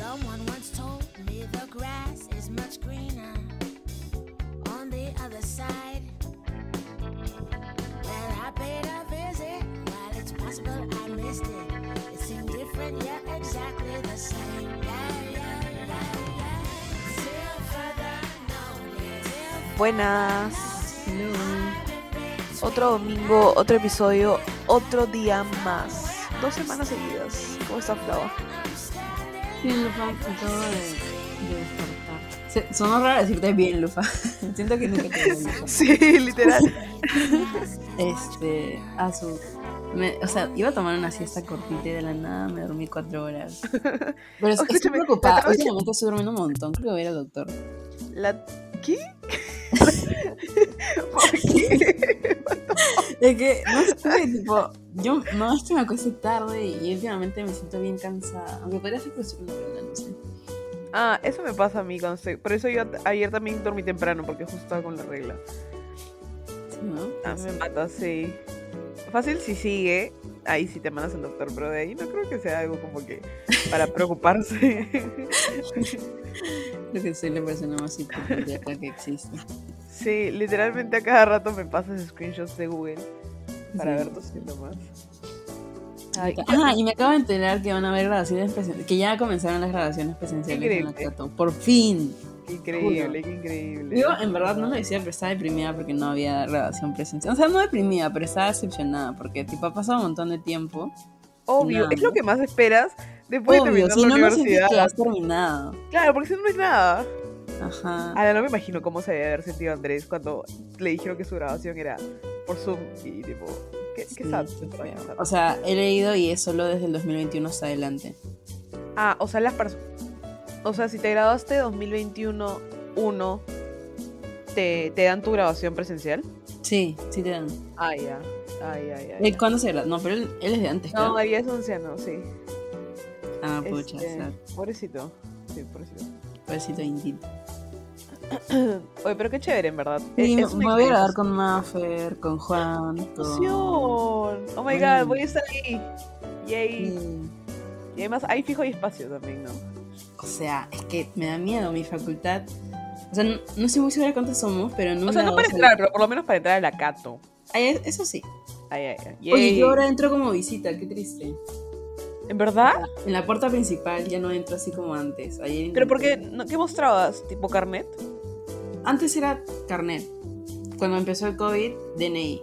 Someone once told me the grass is much greener on the other side. Well, I paid a visit. While it's possible I missed it, it seemed different yet exactly the same. Yeah, yeah, yeah. Till further Buenas. Otro domingo, otro episodio, otro día más. Dos semanas seguidas. ¿Cómo está Flava? Bien, Lufa, acabo de, de despertar. Se- Sonó raro decirte bien, Lufa. Siento que nunca te digo Lufa. Sí, literal. Este, a su. me- o sea, iba a tomar una siesta cortita y de la nada me dormí cuatro horas. Pero es- estoy preocupada. Últimamente estoy durmiendo un montón. Creo que voy a ir al doctor. La... ¿Qué? ¿Por qué? Es que, no sé, tipo, yo no es que me acueste tarde y últimamente me siento bien cansada. Aunque podría ser que estoy una regla, no sé. Ah, eso me pasa a mí cuando estoy... Por eso yo ayer también dormí temprano, porque justo estaba con la regla. Sí, ¿no? Ah, me mata, sí. Fácil si sigue, ahí sí te mandas al doctor, pero de ahí no creo que sea algo como que para preocuparse. Creo que soy la persona más hipocondríaca que existe. sí, literalmente a cada rato me pasas screenshots de Google para Sí. ver tus síntomas. Ay, Ah, y me acabo de enterar que van a haber grabaciones presenciales, que ya comenzaron las grabaciones presenciales en la Increíble. Cato. Por fin. qué increíble, qué increíble. Yo en verdad no lo decía, pero estaba deprimida porque no había grabación presencial. O sea, no deprimida, pero estaba decepcionada porque tipo ha pasado un montón de tiempo. Obvio, nada. es lo que más esperas después de Obvio, terminar si la no, no universidad. que has terminado. Claro, porque si no, no es nada. Ajá. Ahora no me imagino cómo se debe haber sentido Andrés cuando le dijeron que su grabación era por Zoom y tipo, qué, qué Sí, sad. qué sad. O sea, he leído y es solo desde el 2021 hasta adelante. Ah, o sea, las personas. O sea, si te graduaste 2021 1 te, te dan tu grabación presencial. Sí, sí te dan. Ah, ya. Ay, ay, ay. Eh, ¿Cuándo se grabó? No, pero él, él es de antes, No, creo. María es anciano, sí. Ah, pucha, Este, pobrecito. Sí, pobrecito. Pobrecito Indeed. Oye, pero qué chévere, en verdad. Sí, Eh, me es una me voy a grabar con Maffer, con Juan, con... Oh my god, voy a estar ahí. Yay. Sí. Y además, ahí fijo hay espacio también, ¿no? O sea, es que me da miedo mi facultad. O sea, no, no estoy muy segura cuántos somos, pero un O sea, no para entrar, pero por lo menos para entrar a la Cato. Ay, eso sí. Ay, ay, ay. Oye, yo ahora entro como visita, qué triste. ¿En verdad? En la puerta principal ya no entro así como antes. Ayer ¿Pero por qué? ¿No- ¿Qué mostrabas? ¿Tipo carnet? Antes era carnet. Cuando empezó el COVID, DNI.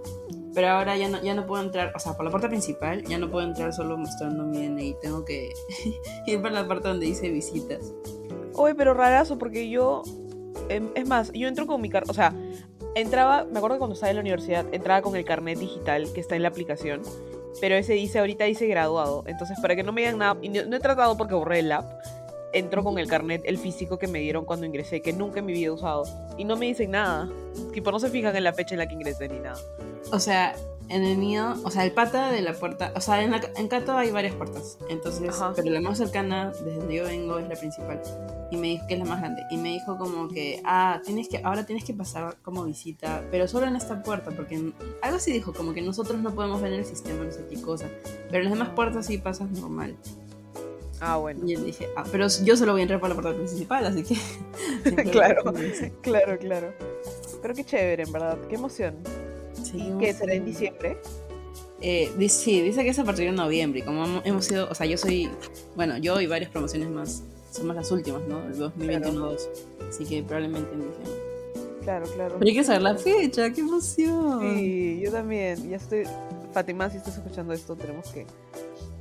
Pero ahora ya no, ya no puedo entrar, o sea, por la puerta principal ya no puedo entrar solo mostrando mi DNI. Tengo que ir por la parte donde dice visitas. Oye, pero rarazo, porque yo. em, es más, yo entro con mi carnet. O sea, entraba. Me acuerdo cuando estaba en la universidad, entraba con el carnet digital que está en la aplicación. Pero ese dice, ahorita dice graduado. Entonces, para que no me digan nada. Y no, no he tratado porque borré el app. Entro con el carnet, el físico que me dieron cuando ingresé, que nunca en mi vida he usado. Y no me dicen nada. Tipo, no se fijan en la fecha en la que ingresé ni nada. O sea, en el mío, o sea, el pata de la puerta, o sea, en, la, en Cato hay varias puertas, entonces, Ajá. pero la más cercana, desde donde yo vengo, es la principal. Y me dijo que es la más grande. Y me dijo como que, ah, tienes que, ahora tienes que pasar como visita, pero solo en esta puerta, porque en- algo así dijo, como que nosotros no podemos ver en el sistema, no sé qué cosa. Pero en las demás puertas sí pasas normal. Ah, bueno. Y yo dije, ah, pero yo solo voy a entrar por la puerta principal, así que. Claro. Claro, claro. Pero qué chévere, en verdad. Qué emoción. Sí, ¿Qué será en diciembre? Eh, sí, dice que es a partir de noviembre. Como hemos- sido, o sea, yo soy, bueno, yo y varias promociones más, somos las últimas, ¿no? El 2021-2. Así que probablemente en diciembre. Claro, claro. Pero hay que saber la fecha, qué emoción. Sí, yo también. Ya estoy. Fátima, si estás escuchando esto, tenemos que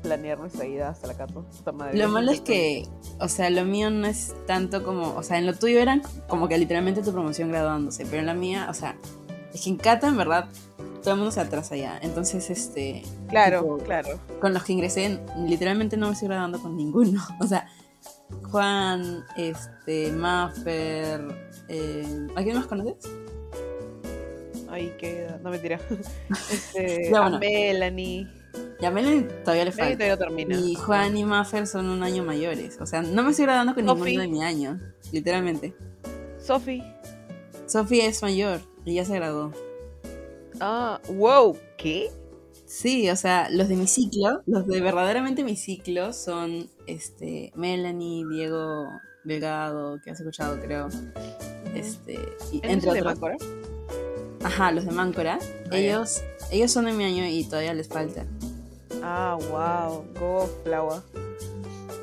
planear nuestra ida hasta la Cato. Puta madre, Lo malo es que, o sea, lo mío no es tanto como, o sea, en lo tuyo eran como que literalmente tu promoción graduándose, pero en la mía, o sea, es que en Cata en verdad todo el mundo se atrasa ya. Entonces, este, Claro, tipo, claro. con los que ingresé, literalmente no me estoy graduando con ninguno. O sea, Juan, este, Maffer, eh, ¿a quién más conoces? Ahí queda. No mentira. Este, a. Melanie. Ya Melanie todavía le falta. todavía no termina. Y Juan y Maffer son un año mayores. O sea, no me estoy graduando con Sofi. ninguno de mi año. Literalmente. Sophie. Sofía es mayor y ya se graduó. Ah, wow. ¿Qué? Sí, o sea, los de mi ciclo, los de verdaderamente mi ciclo son este, Melanie, Diego Delgado, que has escuchado, creo. Este, y ¿En entre otros. Máncora? Ajá, los de Máncora. Ah, ellos, ellos son de mi año y todavía les falta. Ah, wow. Go Flower.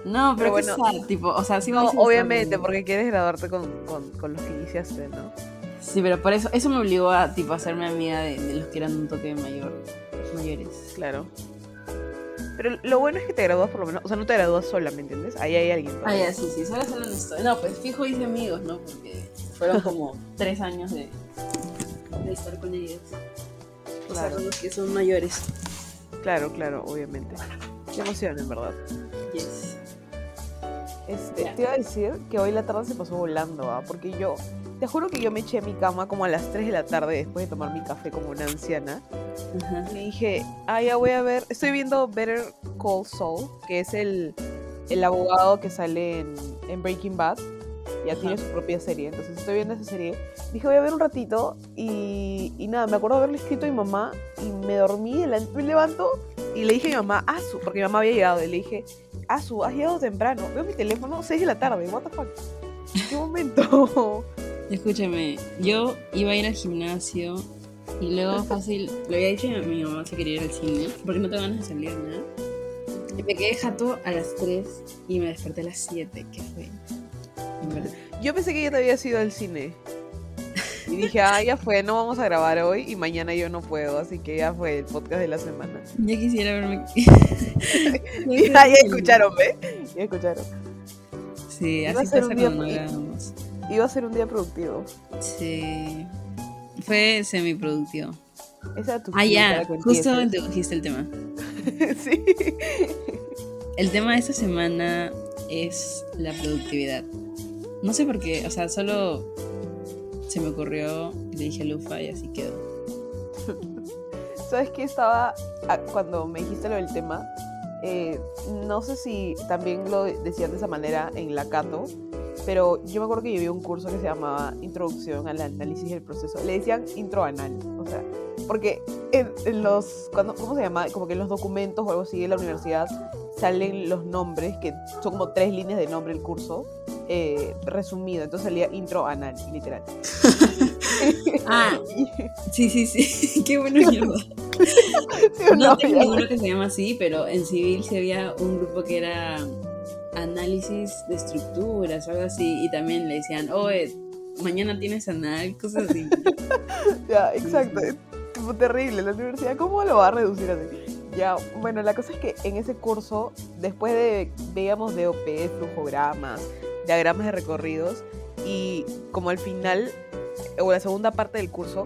No, pero, Pero bueno, sad, tipo, o sea, sí No, obviamente, que- porque quieres graduarte con, con, con los que iniciaste, ¿no? Sí, pero por eso, eso me obligó a, tipo, a hacerme amiga de, de los que eran un toque mayor, mayores. Claro. Pero lo bueno es que te gradúas por lo menos, o sea, no te gradúas sola, ¿me entiendes? Ahí hay alguien. Ah, ya, sí, sí, solo solo no estoy. No, pues fijo hice amigos, ¿no? Porque fueron como tres años de, de estar con ellos. O sea, Claro. con los que son mayores. Claro, claro, obviamente. Qué emoción, en verdad. Yes. Este, te iba a decir que hoy la tarde se pasó volando, ¿ah? Porque yo, te juro que yo me eché a mi cama como a las 3 de la tarde después de tomar mi café como una anciana. Ajá. Y dije, ah, ya voy a ver, estoy viendo Better Call Saul, que es el, el abogado que sale en, en Breaking Bad. Ya Ajá. tiene su propia serie, entonces estoy viendo esa serie. Dije, voy a ver un ratito y, y nada, me acuerdo haberle escrito a mi mamá y me dormí, la- me levanto y le dije a mi mamá, Asu, porque mi mamá había llegado y le dije, Asu, has llegado temprano. Veo mi teléfono, 6 de la tarde, what the fuck. ¿En qué momento? Escúchame, yo iba a ir al gimnasio y luego fácil, le había dicho a mi mamá si quería ir al cine, porque no te van a salir nada. Y me quedé jato a las 3 y me desperté a las 7, ¿qué fue? Yo pensé que ya te había ido al cine. Y dije, ah, ya fue, no vamos a grabar hoy y mañana yo no puedo, así que ya fue el podcast de la semana. Ya quisiera verme. ya, ya escucharon, ¿ve? Ya escucharon. Sí, Iba así pasa cuando grabamos. Iba a ser un día productivo. Sí. Fue semiproductivo. Esa era tu Ah, ya, justo introdujiste el tema. sí. El tema de esta semana es la productividad. No sé por qué, o sea, solo se me ocurrió y le dije Lufa y así quedó. ¿Sabes qué? Estaba, ah, cuando me dijiste lo del tema, eh, no sé si también lo decían de esa manera en la Cato, pero yo me acuerdo que yo vi un curso que se llamaba Introducción al Análisis del Proceso. Le decían intro anal, o sea, porque en, en los, cuando, ¿cómo se llama? Como que en los documentos o algo así de la universidad salen los nombres, que son como tres líneas de nombre el curso, eh, resumido. Entonces salía intro anal, literal. Ah, sí, sí, sí. Qué bueno mierda. ¿Sí No no? tengo Ya. ninguno que se llama así, pero en civil sí había un grupo que era análisis de estructuras o algo así. Y también le decían, oye, mañana tienes anal, cosas así. Ya, exacto. Es tipo terrible. La universidad, ¿cómo lo va a reducir así? Ya, bueno, la cosa es que en ese curso, después de, veíamos DOP, flujogramas, diagramas de recorridos, y como al final, o la segunda parte del curso,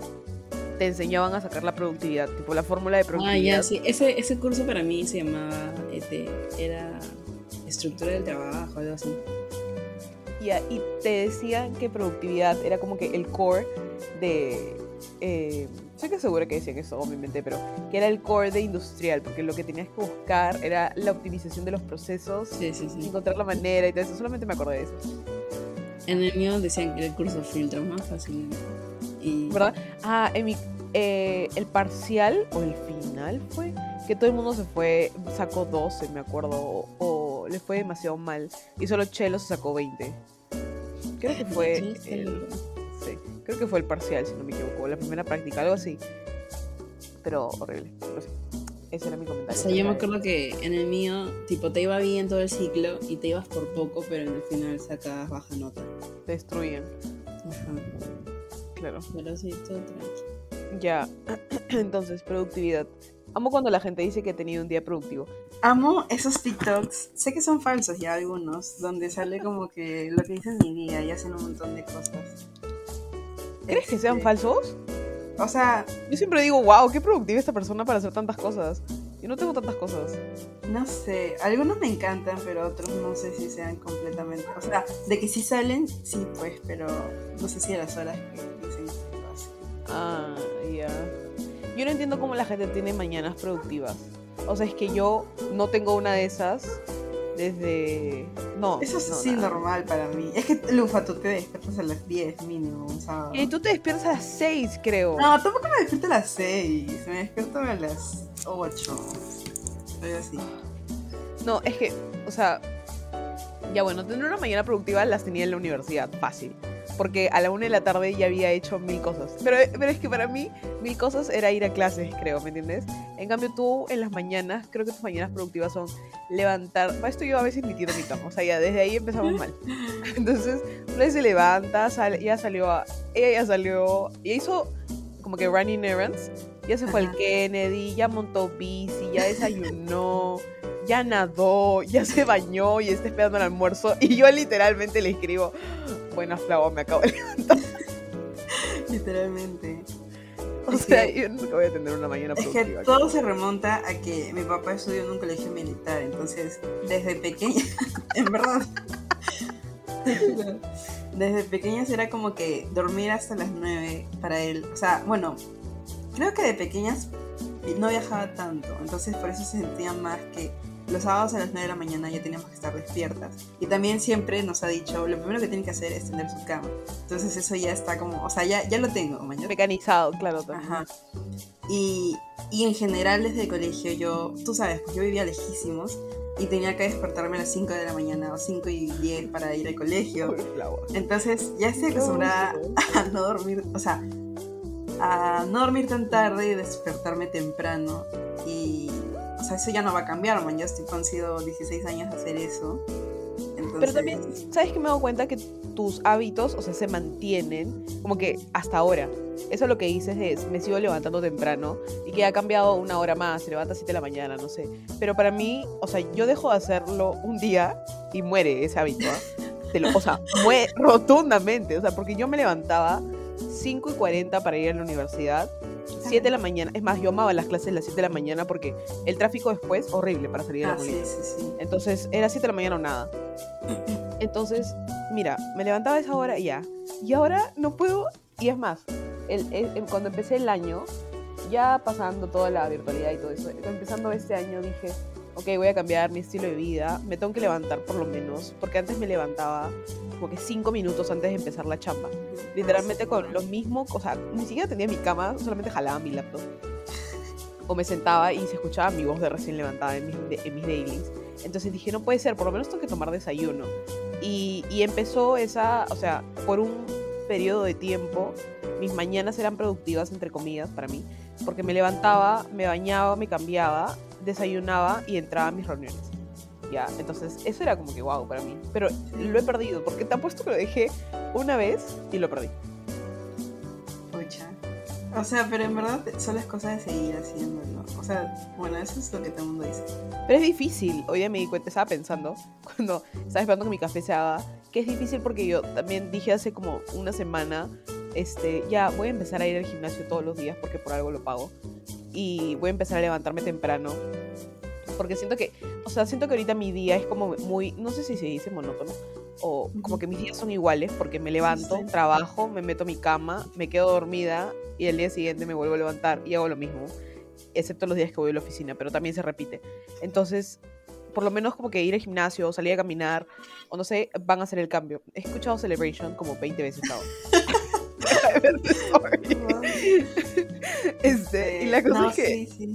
te enseñaban a sacar la productividad, tipo la fórmula de Ah, productividad. ya, sí. Ese, ese curso para mí se llamaba, este, era estructura del trabajo, algo así. Ya, y te decían que productividad era como que el core de... Eh, estoy que segura que decían eso, obviamente, pero que era el core de industrial, porque lo que tenías que buscar era la optimización de los procesos, Sí, sí, sí. encontrar la manera y todo eso. Solamente me acordé de eso, En el mío decían que era el curso filtro más fácil. Y, ¿verdad? Ah, en mi, eh, el parcial o el final fue que todo el mundo se fue, sacó 12, me acuerdo, o, o le fue demasiado mal y solo Chelo se sacó 20. Creo que fue el, creo que fue el parcial, si no me equivoco, la primera práctica, algo así. Pero horrible. Pero sí, ese era mi O comentario. sea, yo me acuerdo que en el mío, tipo, te iba bien todo el ciclo y te ibas por poco, pero en el final sacabas baja nota. Te destruyen, Ajá. claro. Pero sí, todo tranquilo. Ya, entonces, productividad. Amo cuando la gente dice que ha tenido un día productivo. Amo esos TikToks, sé que son falsos ya algunos, donde sale como que lo que dicen mi día y hacen un montón de cosas. ¿Crees que sean Este, falsos? O sea, Yo siempre digo, wow, qué productiva esta persona para hacer tantas cosas. Yo no tengo tantas cosas. no sé, algunos me encantan, pero otros no sé si sean completamente. O sea, de que sí salen, sí, pues, pero no sé si a las horas que dicen que lo hacen. Ah, ya. Yo no entiendo cómo la gente tiene mañanas productivas. O sea, es que yo no tengo una de esas desde... No. Eso es no, nada. normal para mí. Es que, Lufa, tú te despiertas a las 10 mínimo un sábado. Y tú te despiertas a las 6, creo. No, tampoco me despierto a las 6. Me despierto a las 8. Soy así. No, es que, o sea, Ya bueno, tener una mañana productiva las tenía en la universidad, fácil. Porque a la una de la tarde ya había hecho mil cosas. Pero, pero es que para mí, mil cosas era ir a clases, creo, ¿me entiendes? En cambio, tú en las mañanas, creo que tus mañanas productivas son levantar. Para esto yo a veces ni tiro mi cama. O sea, ya desde ahí empezamos mal. Entonces, Fly se levanta, sale, ya salió a. Ella ya salió. Ya hizo como que running errands. Ya se fue al Ajá. Kennedy, ya montó bici, ya desayunó, ya nadó, ya se bañó y está esperando el almuerzo. Y yo literalmente le escribo, buena Flau, me acabo de levantar. Literalmente. O Es sea, que- yo nunca voy a tener una mañana Es que productiva. todo se remonta a que mi papá estudió en un colegio militar, entonces desde pequeña, en verdad, desde pequeñas era como que dormir hasta las 9 para él. O sea, bueno, creo que de pequeñas no viajaba tanto, entonces por eso se sentía más que los sábados a las 9 de la mañana ya teníamos que estar despiertas. Y también siempre nos ha dicho, lo primero que tiene que hacer es tender su cama. Entonces eso ya está como, o sea, ya, ya lo tengo, mañana. Mecanizado, claro. también. Ajá. Y, y en general desde el colegio yo, tú sabes, pues yo vivía lejísimos y tenía que despertarme a las 5 de la mañana o 5 y 10 para ir al colegio. Entonces ya estoy acostumbrada a no dormir, o sea, a no dormir tan tarde y despertarme temprano. Y, o sea, eso ya no va a cambiar, man. Yo estoy han sido 16 años de hacer eso. Entonces, Pero también, ¿sabes que me he dado cuenta que tus hábitos, o sea, se mantienen como que hasta ahora? Eso lo que dices es, me sigo levantando temprano y que ha cambiado una hora más, se levanta a 7 de la mañana, no sé. Pero para mí, o sea, yo dejo de hacerlo un día y muere ese hábito. ¿ah? Te lo- o sea, muere rotundamente. O sea, porque yo me levantaba 5 y 40 para ir a la universidad, 7 de la mañana. Es más, yo amaba las clases a las 7 de la mañana porque el tráfico después, horrible para salir a la Ah, sí, Molina. sí, sí. Entonces era 7 de la mañana o nada. Entonces, mira, me levantaba a esa hora y ya. Y ahora no puedo. Y es más, el- el- el- cuando empecé el año, ya pasando toda la virtualidad y todo eso, empezando este año dije, ok, voy a cambiar mi estilo de vida, me tengo que levantar por lo menos, porque antes me levantaba como que 5 minutos antes de empezar la chamba. Literalmente con lo mismo, o sea, ni siquiera tenía mi cama, solamente jalaba mi laptop. O me sentaba y se escuchaba mi voz de recién levantada en mis, en mis dailies. Entonces dije, no puede ser, por lo menos tengo que tomar desayuno. Y, y empezó esa, o sea, por un periodo de tiempo, mis mañanas eran productivas, entre comillas, para mí, porque me levantaba, me bañaba, me cambiaba, desayunaba y entraba a mis reuniones. Ya, entonces eso era como que wow para mí. Pero lo he perdido, porque te apuesto que lo dejé una vez y lo perdí. Pucha. O sea, pero en verdad son las cosas de seguir haciéndolo. O sea, bueno, eso es lo que todo el mundo dice. Pero es difícil. Hoy día me di cuenta, estaba pensando, cuando estaba esperando que mi café se haga, que es difícil porque yo también dije hace como una semana, este, ya voy a empezar a ir al gimnasio todos los días porque por algo lo pago. Y voy a empezar a levantarme temprano. Porque siento que, o sea, siento que ahorita mi día es como muy, no sé si se dice monótono, o como que mis días son iguales porque me levanto, trabajo, me meto a mi cama, me quedo dormida y al día siguiente me vuelvo a levantar y hago lo mismo, excepto los días que voy a la oficina, pero también se repite. Entonces, por lo menos como que ir al gimnasio o salir a caminar, o no sé, van a hacer el cambio. He escuchado Celebration como 20 veces. este, y la cosa no, es que... Sí, sí.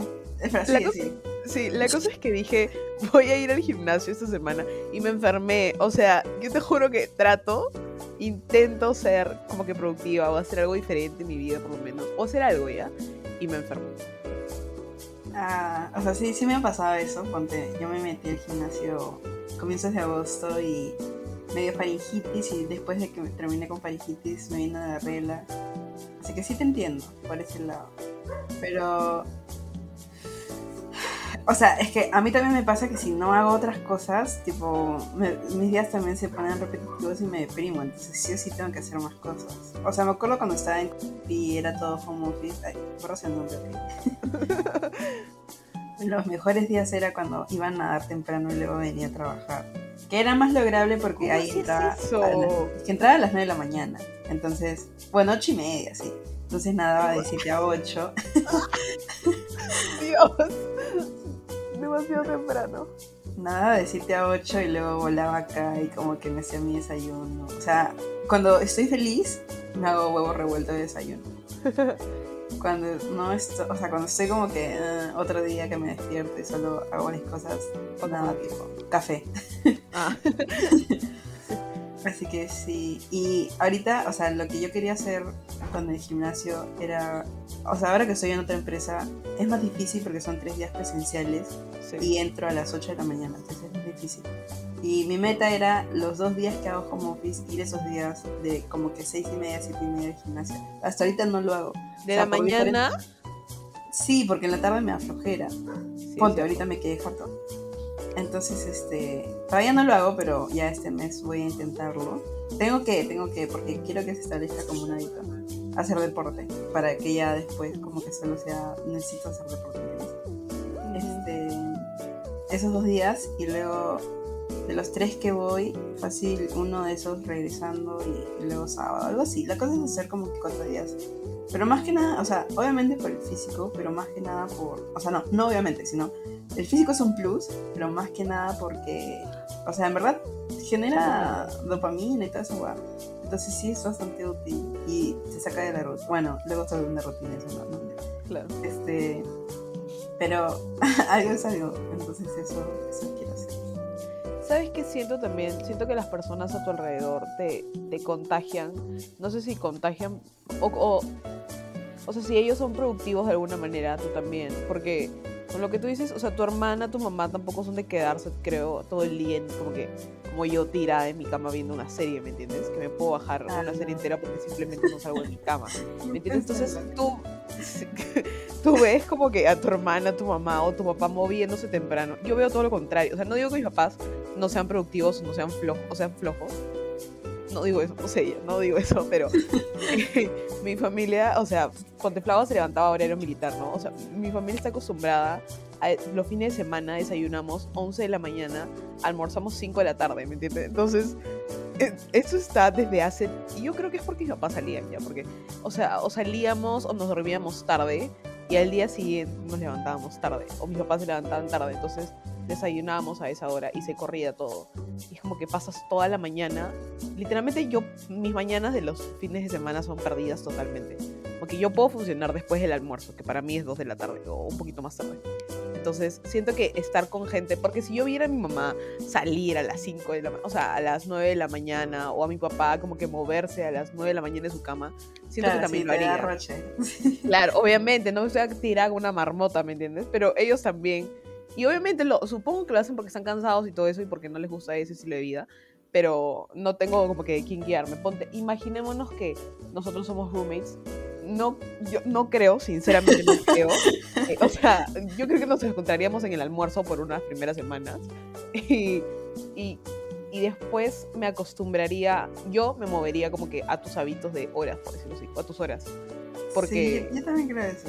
La sí, cosa- sí. Sí, la cosa es que dije, voy a ir al gimnasio esta semana y me enfermé. O sea, yo te juro que trato, intento ser como que productiva o hacer algo diferente en mi vida por lo menos, o hacer algo ya, y me enfermo. Ah, o sea, sí, sí me ha pasado eso. Ponte, yo me metí al gimnasio comienzos de agosto y me dio faringitis y después de que terminé con faringitis me vino la regla. Así que sí te entiendo por ese lado. Pero... O sea, es que a mí también me pasa que si no hago otras cosas, tipo, me- mis días también se ponen repetitivos y me deprimo. Entonces sí o sí tengo que hacer más cosas. O sea, me acuerdo cuando estaba en y era todo home office. Ay, borras el nombre. Los mejores días era cuando iban a dar temprano y luego venía a trabajar. Que era más lograble porque ¿Cómo ahí haces entraba, eso? a es que entraba a las 9 de la mañana. Entonces, bueno, 8 y media, sí. Entonces nadaba de 7 a 8. Dios, demasiado temprano. Nadaba de 7 a 8 y luego volaba acá y como que me hacía mi desayuno. O sea, cuando estoy feliz, me hago huevo revuelto de desayuno. cuando no estoy, o sea, cuando estoy como que ah, otro día que me despierto y solo hago mis cosas, nada, tipo, café. Ah, Así que sí. Y ahorita, o sea, lo que yo quería hacer con el gimnasio era. O sea, ahora que estoy en otra empresa, es más difícil porque son tres días presenciales sí. y entro a las 8 de la mañana, entonces es más difícil. Y mi meta era los dos días que hago home office, ir esos días de como que seis y media, siete y media de gimnasio. Hasta ahorita no lo hago. De O sea, la mañana. Sí, porque en la tarde me da flojera. sí, Ponte, sí. ahorita me quedé corto. Entonces, este, todavía no lo hago, pero ya este mes voy a intentarlo. Tengo que, tengo que, porque quiero que se establezca como un hábito, hacer deporte, para que ya después como que solo sea, necesito hacer deporte. Este, esos dos días y luego de los tres que voy, fácil uno de esos regresando y, y luego sábado, algo así. La cosa es hacer como que cuatro días. Pero más que nada, o sea, obviamente por el físico, pero más que nada por, o sea, no, no obviamente, sino el físico es un plus, pero más que nada porque, o sea, en verdad genera dopamina y todo eso, guau. Entonces sí es bastante útil y se saca de la rutina. Bueno, luego se vuelve una rutina, eso no, Claro. este, pero algo es algo, entonces eso, eso quiero hacer. ¿Sabes qué siento también? Siento que las personas a tu alrededor te, te contagian. No sé si contagian o, o, o sea, si ellos son productivos de alguna manera, tú también. Porque con lo que tú dices, o sea, tu hermana, tu mamá tampoco son de quedarse, creo, todo el día en- como que como yo tirada en mi cama viendo una serie, ¿me entiendes? Que me puedo bajar Ah, una no. serie entera porque simplemente no salgo de mi cama. ¿Me entiendes? Entonces tú, tú ves como que a tu hermana, tu mamá o tu papá moviéndose temprano. Yo veo todo lo contrario. O sea, no digo que mis papás no sean productivos, no sean flojos, o sean flojos. No digo eso, no sé, no digo eso, pero mi familia, o sea, Contemplaba se levantaba horario militar, ¿no? O sea, mi familia está acostumbrada los fines de semana desayunamos 11 de la mañana, almorzamos 5 de la tarde, ¿me entiendes? Entonces, eh, eso está desde hace, y yo creo que es porque mis papás salían ya, porque, o sea, o salíamos o nos dormíamos tarde y al día siguiente nos levantábamos tarde, o mis papás se levantaban tarde, entonces desayunábamos a esa hora y se corría todo. Y es como que pasas toda la mañana, literalmente yo, mis mañanas de los fines de semana son perdidas totalmente, porque yo puedo funcionar después del almuerzo, que para mí es 2 de la tarde o un poquito más tarde. Entonces, siento que estar con gente, porque si yo viera a mi mamá salir a las 5 de la mañana, o sea, a las 9 de la mañana, o a mi papá como que moverse a las 9 de la mañana en su cama, siento Claro, que también sí, lo haría. roche. Claro, obviamente, no me estoy a tirar con una marmota, ¿me entiendes? Pero ellos también. Y obviamente lo, supongo que lo hacen porque están cansados y todo eso y porque no les gusta ese estilo de vida. Pero no tengo como que de quién guiarme. Ponte, imaginémonos que nosotros somos roommates. No, yo no creo, sinceramente no creo. Eh, o sea, yo creo que nos encontraríamos en el almuerzo por unas primeras semanas. Y, y, y después me acostumbraría, yo me movería como que a tus hábitos de horas, por decirlo así, o a tus horas. Porque Sí, yo, también creo eso.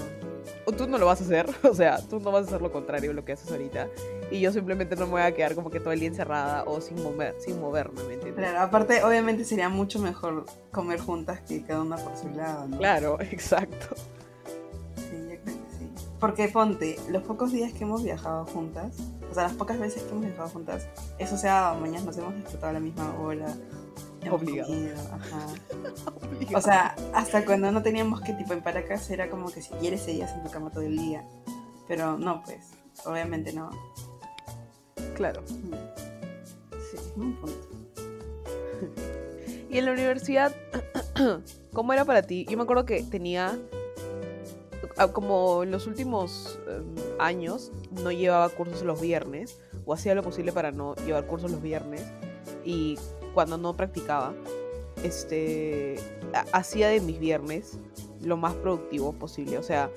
tú no lo vas a hacer, o sea, tú no vas a hacer lo contrario de lo que haces ahorita. Y yo simplemente no me voy a quedar como que todo el día encerrada o sin, mover, sin moverme, ¿me entiendes? Claro, aparte, obviamente sería mucho mejor comer juntas que cada una por su lado, ¿no? Claro, exacto. Sí, yo creo que sí. Porque ponte, los pocos días que hemos viajado juntas, o sea, las pocas veces que hemos viajado juntas, eso sea, mañana nos hemos despertado a la misma hora. Obligado. ajá. O sea, hasta cuando no teníamos que tipo en Paracas era como que si quieres seguías en tu cama todo el día. Pero no, pues, obviamente no. claro. Sí. Un punto. Y en la universidad, ¿cómo era para ti? Yo me acuerdo que tenía, ah, como en los últimos em, años, no llevaba cursos los viernes, o hacía lo posible para no llevar cursos los viernes, y cuando no practicaba, este, ha- hacía de mis viernes lo más productivo posible, o sea,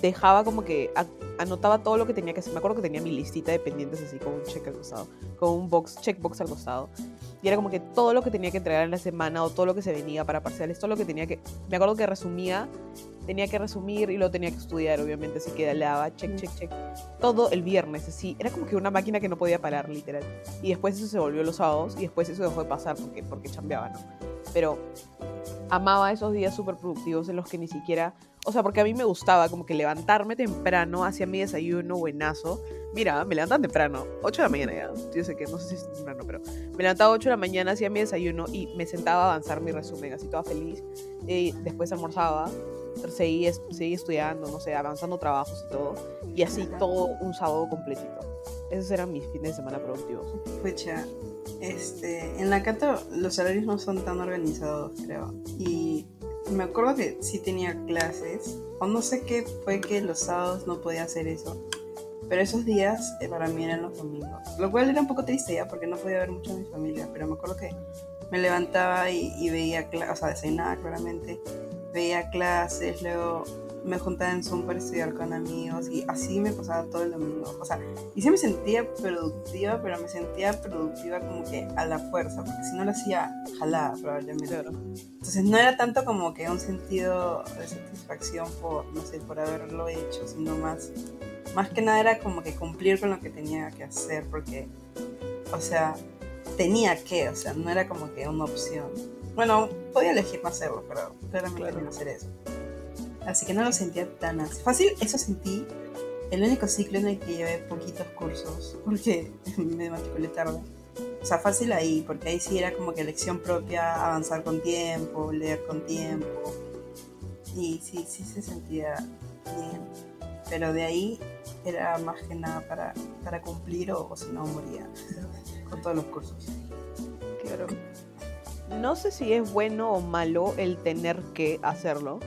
dejaba como que a- anotaba todo lo que tenía que hacer. Me acuerdo que tenía mi listita de pendientes así con un check al costado, con un box, checkbox al costado. Y era como que todo lo que tenía que entregar en la semana o todo lo que se venía para parciales, todo lo que tenía que... Me acuerdo que resumía, tenía que resumir y lo tenía que estudiar, obviamente, así que le daba check, check, check. Todo el viernes, así. Era como que una máquina que no podía parar, literal. Y después eso se volvió los sábados y después eso dejó de pasar porque, porque chambeaba, ¿no? Pero amaba esos días súper productivos en los que ni siquiera... O sea, porque a mí me gustaba como que levantarme temprano, hacía mi desayuno buenazo. Mira, me levantan temprano, 8 de la mañana ya. Yo sé que no sé si es temprano, pero me levantaba a 8 de la mañana, hacía mi desayuno y me sentaba a avanzar mi resumen, así toda feliz. Y después almorzaba seguí, seguí estudiando, no sé, avanzando trabajos y todo. Y así todo un sábado completito. Esos eran mis fines de semana productivos. Pucha, este, en la Cato los horarios no son tan organizados, creo. Y me acuerdo que sí tenía clases, o no sé qué fue que los sábados no podía hacer eso. Pero esos días eh, para mí eran los domingos. Lo cual era un poco triste ya, porque no podía ver mucho a mi familia. Pero me acuerdo que me levantaba y, y veía o sea, desayunaba claramente. Veía clases, luego me juntaba en Zoom para estudiar con amigos y así me pasaba todo el domingo. O sea, y sí me sentía productiva, pero me sentía productiva como que a la fuerza, porque si no lo hacía jalada probablemente. Entonces no era tanto como que un sentido de satisfacción por, no sé, por haberlo hecho, sino más, más que nada era como que cumplir con lo que tenía que hacer, porque, o sea, tenía que, o sea, no era como que una opción. Bueno, podía elegir no hacerlo, pero claramente Claro. no hacer eso. Así que no lo sentía tan. Fácil, eso sentí el único ciclo en el que llevé poquitos cursos, porque me matriculé tarde. O sea, fácil ahí, porque ahí sí era como que elección propia, avanzar con tiempo, leer con tiempo. Y sí, sí se sentía bien. Pero de ahí era más que nada para, para cumplir o, o si no moría con todos los cursos. Claro. No sé si es bueno o malo el tener que hacerlo,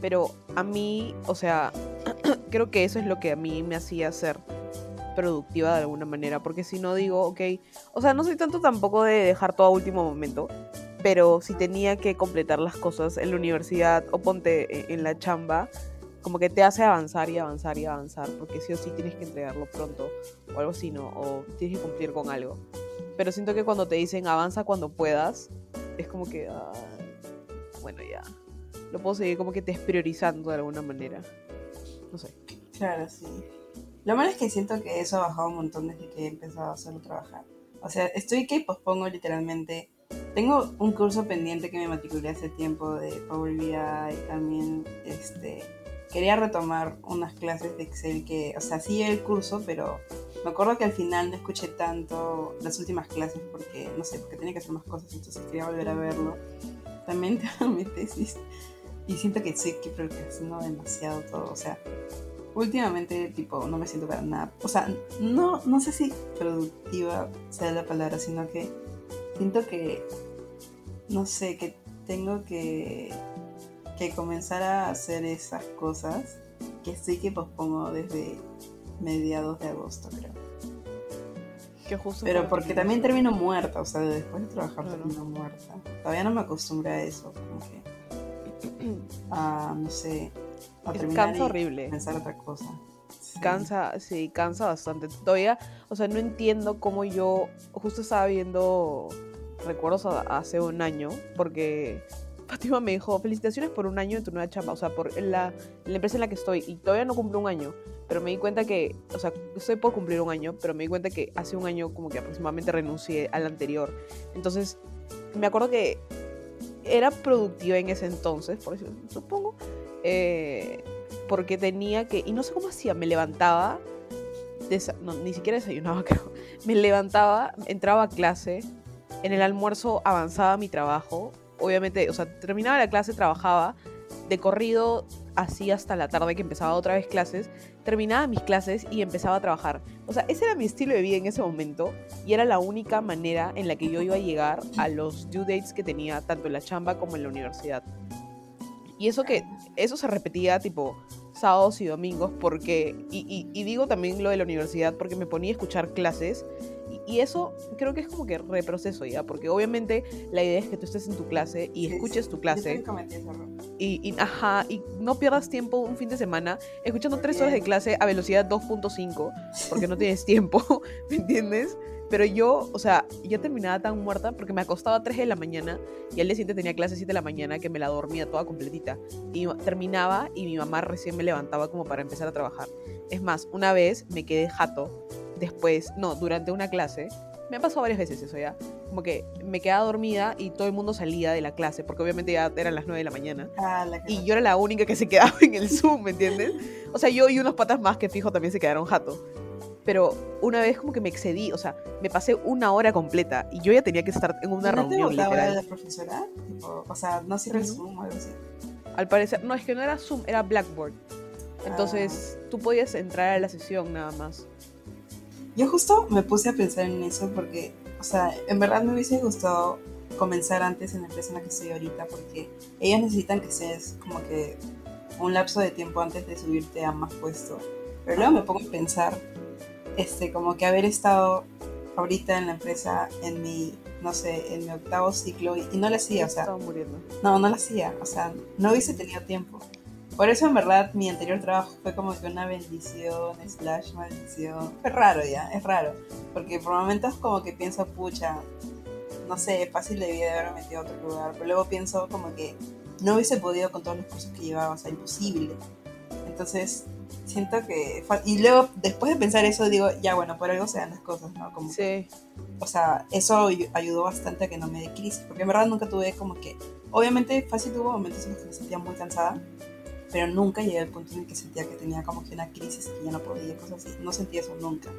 pero a mí, o sea, creo que eso es lo que a mí me hacía ser productiva de alguna manera, porque si no digo, ok, o sea, no soy tanto tampoco de dejar todo a último momento, pero si tenía que completar las cosas en la universidad o ponte en- en la chamba, como que te hace avanzar y avanzar y avanzar, porque sí o sí tienes que entregarlo pronto o algo así, ¿no? O tienes que cumplir con algo. Pero siento que cuando te dicen avanza cuando puedas, es como que, ah, bueno, ya. Lo puedo seguir como que despriorizando de alguna manera. No sé. Claro, sí. Lo malo es que siento que eso ha bajado un montón desde que he empezado a solo trabajar. O sea, estoy que pospongo literalmente. Tengo un curso pendiente que me matriculé hace tiempo de Power BI y también este quería retomar unas clases de Excel que, o sea, sí el curso, pero me acuerdo que al final no escuché tanto las últimas clases porque, no sé, porque tenía que hacer más cosas, entonces quería volver a verlo. También tengo mi tesis y siento que estoy que procrastino demasiado todo, o sea, últimamente tipo no me siento para nada, o sea, no, no sé si productiva sea la palabra, sino que siento que, no sé, que tengo que, que comenzar a hacer esas cosas que estoy que pospongo desde mediados de agosto, creo. Que justo Pero porque que- también termino muerta, o sea, después de trabajar Claro. termino muerta. Todavía no me acostumbré a eso, como que, a, no sé, a terminar cansa y horrible. pensar otra cosa. Sí. Cansa, sí, cansa bastante. Todavía, o sea, no entiendo cómo yo, justo estaba viendo recuerdos a- hace un año, porque Fátima me dijo, felicitaciones por un año en tu nueva chamba, o sea, por la, la empresa en la que estoy, y todavía no cumplo un año, pero me di cuenta que, o sea, estoy por cumplir un año, pero me di cuenta que hace un año como que aproximadamente renuncié al anterior. Entonces, me acuerdo que era productiva en ese entonces, por supongo, eh, porque tenía que, y no sé cómo hacía, me levantaba, ni siquiera desayunaba creo, me levantaba, entraba a clase, en el almuerzo avanzaba mi trabajo, obviamente, o sea, terminaba la clase, trabajaba, de corrido así hasta la tarde que empezaba otra vez clases, terminaba mis clases y empezaba a trabajar. O sea, ese era mi estilo de vida en ese momento y era la única manera en la que yo iba a llegar a los due dates que tenía tanto en la chamba como en la universidad. Y eso que eso se repetía tipo sábados y domingos porque y, y- y digo también lo de la universidad porque me ponía a escuchar clases y, eso creo que es como que reproceso ya porque obviamente la idea es que tú estés en tu clase y escuches tu clase y, y- ajá, y no pierdas tiempo un fin de semana escuchando tres horas de clase a velocidad 2.5 porque no tienes tiempo, ¿me entiendes? Pero yo, o sea, yo terminaba tan muerta porque me acostaba a 3 de la mañana y al día siguiente tenía clase a 7 de la mañana que me la dormía toda completita. Y terminaba y mi mamá recién me levantaba como para empezar a trabajar. Es más, una vez me quedé jato después, no, durante una clase. Me ha pasado varias veces eso ya. Como que me quedaba dormida y todo el mundo salía de la clase porque obviamente ya eran las 9 de la mañana. Ah, la Y yo era la única que se quedaba en el Zoom, ¿me entiendes? O sea, yo y unos patas más que fijo también se quedaron jato. Pero una vez como que me excedí, o sea, me pasé una hora completa y yo ya tenía que estar en una ¿Y no te reunión, votaba literal. la profesora? Tipo, o sea, no sirve No. Zoom o algo así. Al parecer, no, es que no era Zoom, era Blackboard. Entonces, tú podías entrar a la sesión nada más. Yo justo me puse a pensar en eso porque, o sea, en verdad me hubiese gustado comenzar antes en la empresa en la que estoy ahorita porque ellos necesitan que seas como que un lapso de tiempo antes de subirte a más puesto. Pero luego me pongo a pensar, este, como que haber estado ahorita en la empresa en mi, no sé, en mi octavo ciclo y, y no lo hacía, o sea, Estaba muriendo. no, no lo hacía, o sea, no hubiese tenido tiempo. Por eso en verdad mi anterior trabajo fue como que una bendición, slash maldición. Fue raro ya, es raro. Porque por momentos como que pienso, pucha, no sé, fácil debía de haberme metido a otro lugar. Pero luego pienso como que no hubiese podido con todos los cursos que llevaba, o sea, imposible. Entonces, siento que... Y luego, después de pensar eso, digo, ya bueno, por algo se dan las cosas, ¿no? Como que Sí, o sea, eso ay- ayudó bastante a que no me dé crisis, porque en verdad nunca tuve como que, obviamente fácil tuvo momentos en los que me sentía muy cansada, pero nunca llegué al punto en el que sentía que tenía como que una crisis, que ya no podía, cosas así, no sentía eso nunca.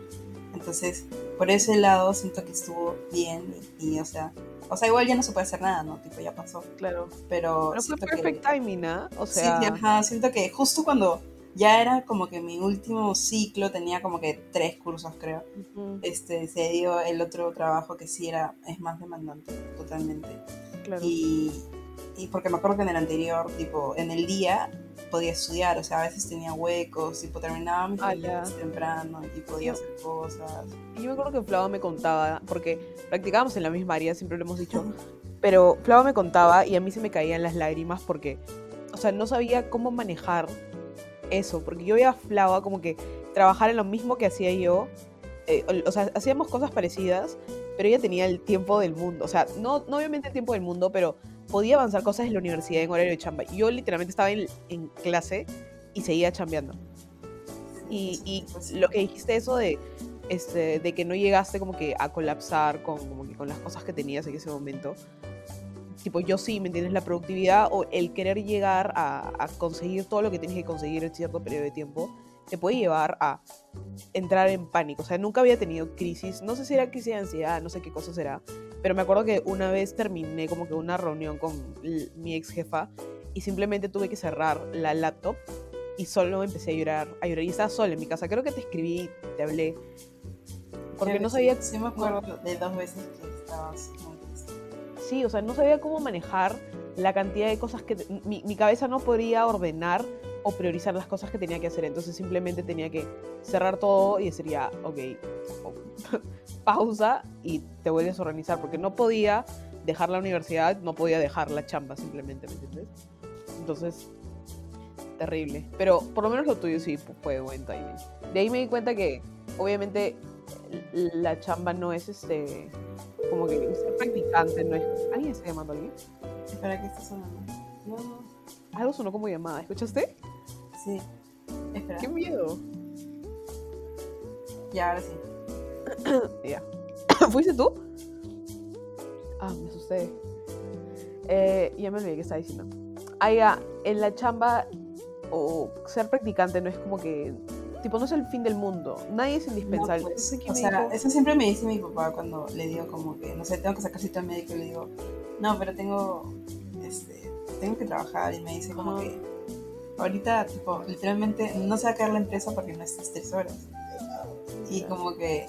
Entonces, por ese lado siento que estuvo bien y, y, o sea, o sea, igual ya no se puede hacer nada, ¿no? Tipo, ya pasó, claro. pero... Pero fue siento que- perfect timing, ¿ah? O sea, sí, ajá, siento que justo cuando ya era como que mi último ciclo, tenía como que tres cursos, creo ujú, este, se dio el otro trabajo que sí era, es más demandante, totalmente. claro. Y, y porque me acuerdo que en el anterior, tipo, en el día podía estudiar, o sea, a veces tenía huecos, tipo, terminaba mis Ah, ya. temprano y podía hacer cosas. Y yo me acuerdo que Flava me contaba, porque practicábamos en la misma área, siempre lo hemos dicho, pero Flava me contaba y a mí se me caían las lágrimas porque, o sea, no sabía cómo manejar eso, porque yo veía a Flava como que trabajar en lo mismo que hacía yo, eh, o, o sea, hacíamos cosas parecidas, pero ella tenía el tiempo del mundo, o sea, no, no obviamente el tiempo del mundo, pero podía avanzar cosas en la universidad en horario de chamba. Yo literalmente estaba en, en clase y seguía chambeando. Y, y Pues, lo que dijiste eso de, este, de que no llegaste como que a colapsar con, como que con las cosas que tenías en ese momento. Tipo, yo sí, ¿me entiendes? La productividad o el querer llegar a, a conseguir todo lo que tienes que conseguir en cierto periodo de tiempo te puede llevar a entrar en pánico. O sea, nunca había tenido crisis. No sé si era crisis de ansiedad, no sé qué cosa será. Pero me acuerdo que una vez terminé como que una reunión con mi ex jefa y simplemente tuve que cerrar la laptop y solo empecé a llorar, a llorar. Y estaba sola en mi casa. Creo que te escribí, te hablé. Porque no sí, sabía Sí, me acuerdo de dos veces que estabas. Sí, o sea, no sabía cómo manejar la cantidad de cosas que... Mi, mi cabeza no podría ordenar o priorizar las cosas que tenía que hacer. Entonces simplemente tenía que cerrar todo y decir ya, ok, pausa y te vuelves a organizar. Porque no podía dejar la universidad, no podía dejar la chamba simplemente, ¿me entiendes? Entonces, terrible. Pero por lo menos lo tuyo sí fu- fue buen timing. De ahí me di cuenta que, obviamente, la chamba no es este como que ser practicante no es. ¿Alguien está llamando a alguien? Espera, que está sonando? No, no. Algo sonó como llamada, ¿escuchaste? Sí. Espera. ¡Qué miedo! Ya, ahora sí. Ya. ¿Fuiste tú? Ah, me asusté. Eh, ya me olvidé qué estaba diciendo. Ah, ya, en la chamba o ser practicante no es como que. Tipo, no es el fin del mundo. Nadie es indispensable. No, pues, Entonces, ¿qué o sea, dijo? eso siempre me dice mi papá cuando le digo como que, no sé, tengo que sacar cita al médico y le digo, no, pero tengo, este, tengo que trabajar y me dice como Ajá. que ahorita, tipo, literalmente no se va a caer la empresa porque no estés tres horas. Y como que,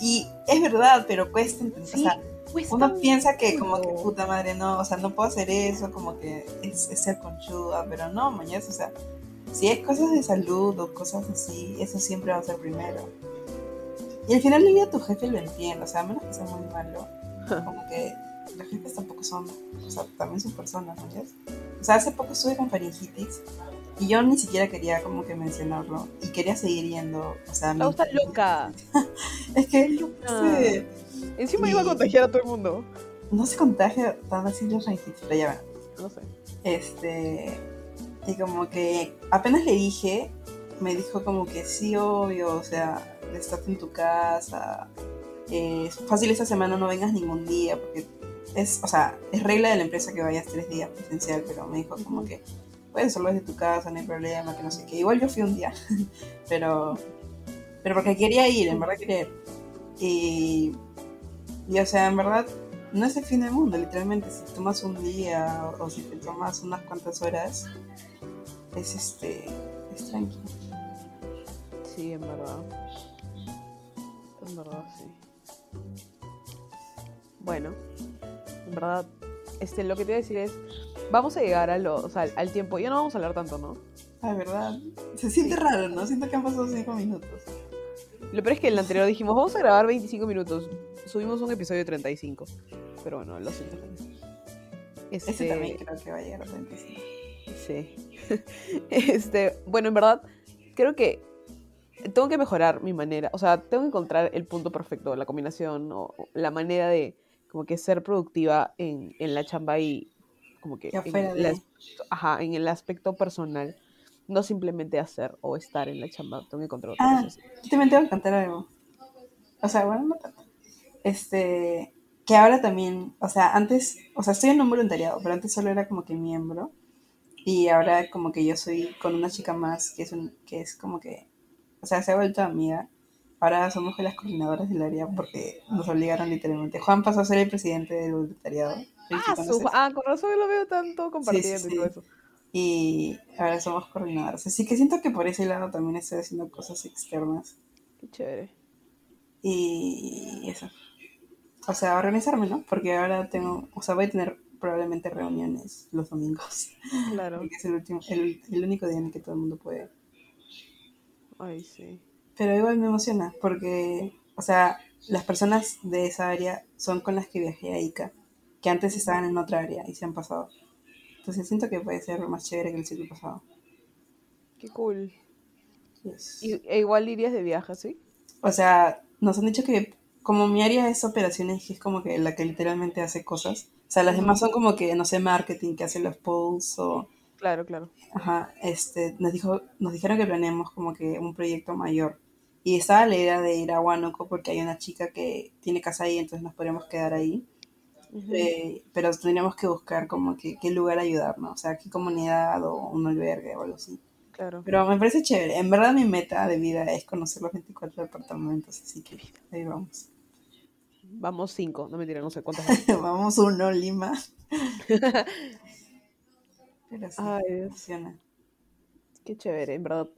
y es verdad, pero cuesta entender, Sí, o sea, cuesta uno un piensa que como que puta madre, no, o sea, no puedo hacer eso, como que es, es ser conchuda, pero no, mañana, o sea, si es cosas de salud o cosas así, eso siempre va a ser primero. Y al final del día tu jefe lo entiende, o sea, a menos que sea muy malo, como que los jefes tampoco son, o sea, también son personas, ¿no? O sea, hace poco estuve con faringitis y yo ni siquiera quería como que mencionarlo y quería seguir yendo, o sea, La está loca. Es que, loca. sí, Encima Y- iba a contagiar a todo el mundo. no se contagia tan así la faringitis, pero ya ven. No sé. Este, y como que apenas le dije, me dijo como que sí, obvio, o sea, estás en tu casa, eh, es fácil esta semana no vengas ningún día, porque es, o sea, es regla de la empresa que vayas tres días presencial, pero me dijo como que puedes hacerlo desde tu casa, no hay problema, que no sé qué. Igual yo fui un día, pero, pero porque quería ir, en verdad quería ir. Y, y o sea, en verdad, no es el fin del mundo, literalmente. Si tomas un día o, si te tomas unas cuantas horas, es este. es tranquilo. Sí, en verdad. En verdad, sí. Bueno, en verdad, este, lo que te iba a decir es, vamos a llegar a lo, o sea, al tiempo, ya no vamos a hablar tanto, ¿no? Ah, verdad. Se siente raro, ¿no? Siento que han pasado cinco minutos. Lo peor es que en el anterior dijimos, vamos a grabar 25 minutos. Subimos un episodio de 35. Pero bueno, lo siento. Ese Este, también creo que va a llegar a 25. Sí. este, bueno, en verdad, creo que tengo que mejorar mi manera. O sea, tengo que encontrar el punto perfecto, la combinación o la manera de como que ser productiva en, en la chamba y como que en, el aspecto- ajá, en el aspecto personal. No simplemente hacer o estar en la chamba. Tengo que encontrar otra Ah, cosa yo también tengo que contar algo. O sea, bueno, no tanto. Este, que ahora también, o sea, antes, o sea, estoy en un voluntariado, pero antes solo era como que miembro. Y ahora como que yo soy con una chica más que es un, que es como que, o sea, se ha vuelto amiga. Ahora somos las coordinadoras del área porque nos obligaron literalmente. Juan pasó a ser el presidente del voluntariado. Ah, su- ah, con razón lo veo tanto compartiendo sí, y todo eso. Y ahora somos coordinadoras. Así que siento que por ese lado también estoy haciendo cosas externas. Qué chévere. Y eso. O sea, organizarme, ¿no? Porque ahora tengo, o sea, voy a tener probablemente reuniones los domingos. Claro. Porque es el, último, el, el único día en el que todo el mundo puede. Ay, sí. Pero igual me emociona porque, o sea, las personas de esa área son con las que viajé a Ica, que antes estaban en otra área y se han pasado. Entonces siento que puede ser más chévere que el ciclo pasado. Qué cool. Yes. Y, e igual irías de viaje, ¿sí? O sea, nos han dicho que como mi área es operaciones, que es como que la que literalmente hace cosas. O sea, las demás son como que, no sé, marketing, que hace los polls o... Claro, claro. Ajá, este, nos, dijo, nos dijeron que planeemos como que un proyecto mayor. Y estaba la idea de ir a Huánuco porque hay una chica que tiene casa ahí, entonces nos podríamos quedar ahí. Ujú. Eh, pero tendríamos que buscar como que qué lugar ayudarnos, o sea, qué comunidad o un albergue o algo así. Claro. Pero me parece chévere. En verdad mi meta de vida es conocer los 24 departamentos, así que ahí vamos. Vamos cinco, no mentira, no sé cuántas. vamos uno, Lima. Pero sí, Ay, me emociona. qué chévere, en verdad.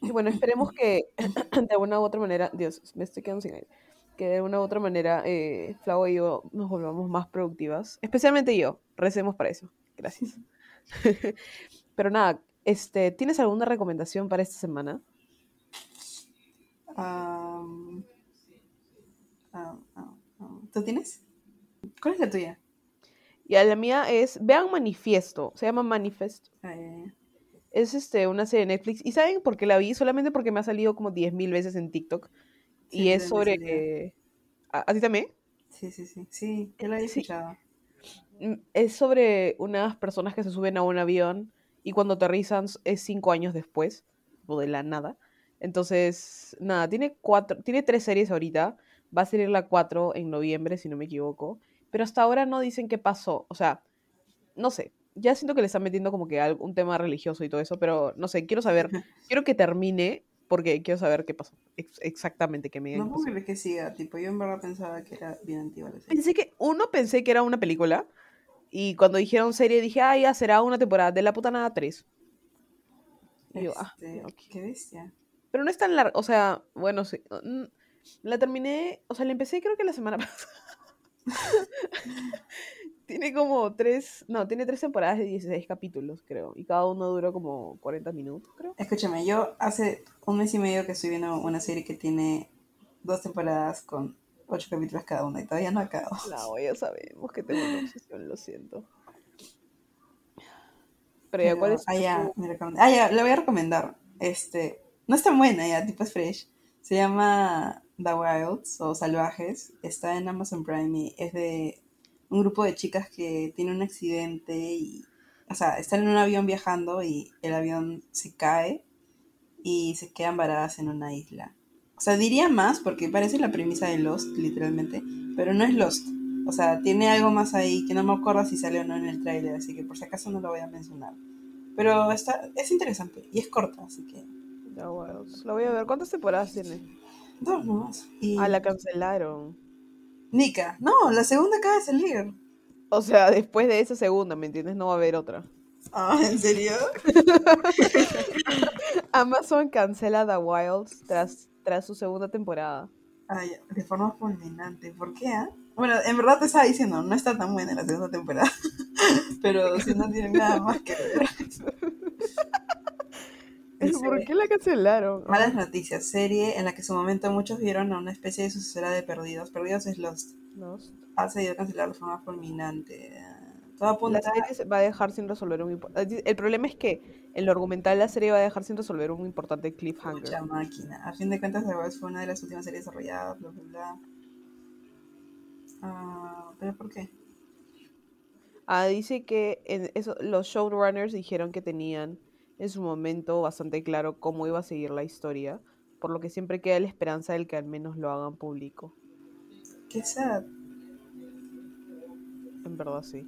Y bueno, esperemos que de una u otra manera, Dios, me estoy quedando sin aire, que de una u otra manera eh, Flau y yo nos volvamos más productivas, especialmente yo, recemos para eso, gracias. Pero nada, este, ¿tienes alguna recomendación para esta semana? Am. ¿Tú tienes? ¿Cuál es la tuya? Y a la mía es, vean Manifiesto, se llama Manifest, Eh, es este, una serie de Netflix, ¿y saben por qué la vi? Solamente porque me ha salido como 10.000 veces en TikTok, sí, y es sobre... eh, ¿a, a ti también? Sí, sí, sí. Sí, yo la Sí. escuchado. Mm, Es sobre unas personas que se suben a un avión y cuando aterrizan es cinco años después, o de la nada. Entonces, nada, tiene cuatro, tiene tres series ahorita. Va a salir la cuatro en noviembre, si no me equivoco. Pero hasta ahora no dicen qué pasó. O sea, no sé. Ya siento que le están metiendo como que un tema religioso y todo eso, pero no sé, quiero saber, quiero que termine porque quiero saber qué pasó. Ex- exactamente qué me digan No creer que siga, tipo, yo en verdad pensaba que era bien antigua la serie. Pensé que, uno, pensé que era una película. Y cuando dijeron serie, dije, ah, ya será una temporada de la puta nada 3. Y yo, ah, Este, ok. qué bestia. Pero no es tan larga, o sea, bueno, sí. mm, La terminé, o sea, la empecé creo que la semana pasada. Tiene como tres, no, tiene tres temporadas de 16 capítulos, creo. Y cada uno dura como 40 minutos, creo. Escúchame, yo hace un mes y medio que estoy viendo una serie que tiene dos temporadas con ocho capítulos cada una y todavía no acabo. La ya sabemos que tengo una obsesión, lo siento. Pero ya, ¿cuál es? ah, ya, me recomend- ah, ya, le voy a recomendar. Este, no es tan buena ya, tipo es fresh. Se llama The Wilds o Salvajes. Está en Amazon Prime y es de un grupo de chicas que tiene un accidente y, o sea, están en un avión viajando y el avión se cae y se quedan varadas en una isla. O sea, diría más porque parece la premisa de Lost, literalmente, pero no es Lost. O sea, tiene algo más ahí que no me acuerdo si sale o no en el tráiler, así que por si acaso no lo voy a mencionar. Pero está, es interesante y es corta, así que. La voy a ver. ¿Cuántas temporadas tiene? dos nomás. Y Ah, la cancelaron. Nika. No, la segunda acaba de salir. O sea, después de esa segunda, ¿me entiendes? No va a haber otra. Ah, ¿en serio? Amazon cancela The Wilds tras, tras su segunda temporada. Ay, de forma fulminante. ¿Por qué, ah? Bueno, en verdad te estaba diciendo, no está tan buena la segunda temporada. Pero si no tiene nada más que ver. ¿Por qué la cancelaron? Malas noticias. Serie en la que en su momento muchos vieron a una especie de sucesora de Perdidos. Perdidos es Lost. Lost. Ha seguido cancelar de forma fulminante. Todo La apunta serie se va a dejar sin resolver un importante... El problema es que en lo argumental la serie va a dejar sin resolver un importante cliffhanger. Mucha máquina. A fin de cuentas, The Voice fue una de las últimas series desarrolladas, bla, bla, bla. Ah, ¿Pero por qué? Ah, dice que en eso, los showrunners dijeron que tenían en su momento bastante claro cómo iba a seguir la historia, por lo que siempre queda la esperanza del que al menos lo hagan público. Qué sad. En verdad, sí.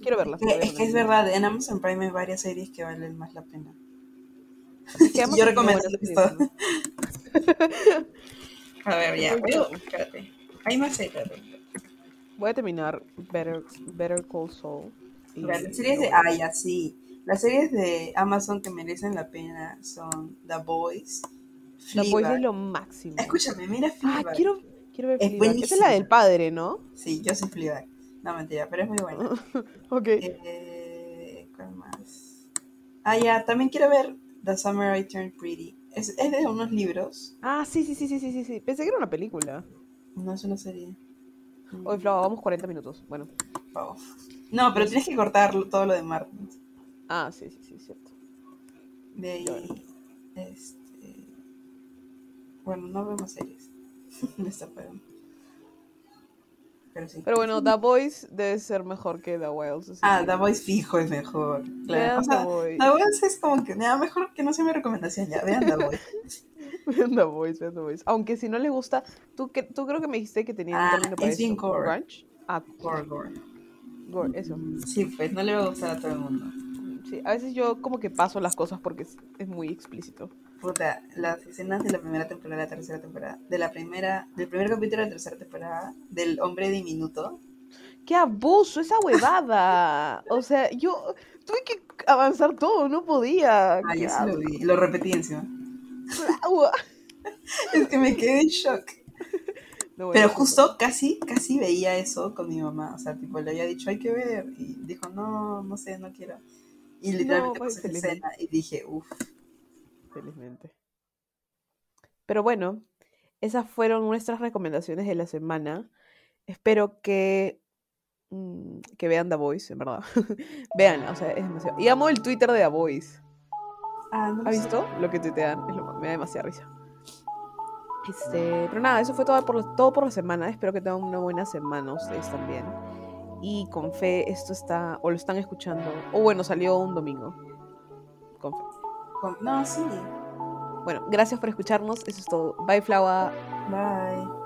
Quiero verlas, Es que, todavía es no verdad, en Amazon Prime hay varias series que valen más la pena. Yo recomiendo esto. series, A ver, ya. Voy a- espérate. Hay más series. ¿no? Voy a terminar Better, Better Call Saul. Las series de. luego- Ah, sí. Las series de Amazon que merecen la pena son The Boys. La Boys es lo máximo. Escúchame, mira Ah, Fleabag. quiero, quiero ver Es Fleabag. Esa es buenísima. la del padre, ¿no? Sí, yo soy Fleabag. No, mentira, pero es muy buena. ok. Eh, ¿Cuál más? Ah, ya, también quiero ver The Summer I Turned Pretty. Es, es de unos libros, Ah, sí, sí, sí, sí, sí, sí. Pensé que era una película. no es una serie. Hoy, vamos 40 minutos. Bueno. wow. No, pero tienes que cortar todo lo de Martin. Ah, sí, sí, sí, cierto. De ahí. Bueno. Este. Bueno, no vemos series. Pero sí. Pero bueno, The Boys debe ser mejor que The Wilds. Ah, The Voice fijo es mejor. Claro. O sea, The Boys. The Voice es como que. ya, mejor que no sea mi recomendación ya. Vean The Voice. Vean The Boys, vean The Boys. Aunque si no les gusta, tú, que, tú creo que me dijiste que tenía Ah, un término para es bien gore. Ah, Gore, gore. gore, eso. Sí, pues no le va a gustar a todo el mundo. Sí, a veces yo como que paso las cosas porque es, es muy explícito. Puta, las escenas de la primera temporada, la tercera temporada, de la primera, del primer capítulo de la tercera temporada, del hombre diminuto. ¡Qué abuso esa huevada! O sea, yo tuve que avanzar todo, no podía. Ah, ¡Qué yo sí lo vi, lo repetí encima. Es que me quedé en shock. No, Pero justo casi, casi veía eso con mi mamá. O sea, tipo, le había dicho, hay que ver. Y dijo, no, no sé, no quiero. Y literalmente pues, puse esa felizmente. escena y dije, uff. felizmente. Pero bueno, esas fueron nuestras recomendaciones de la semana. Espero que, mm, que vean The Voice, en verdad. Vean, o sea, es demasiado. Y amo el Twitter de The Voice. Ah, no lo ¿Has sé. visto lo que tuitean? Es lo- me da demasiada risa. Este, pero nada, eso fue todo por, todo por la semana. Espero que tengan una buena semana ustedes también. Y con fe, esto está, o lo están escuchando, o bueno, salió un domingo. Con fe. Con- No, sí. Bueno, gracias por escucharnos. Eso es todo. Bye, Flava. Bye.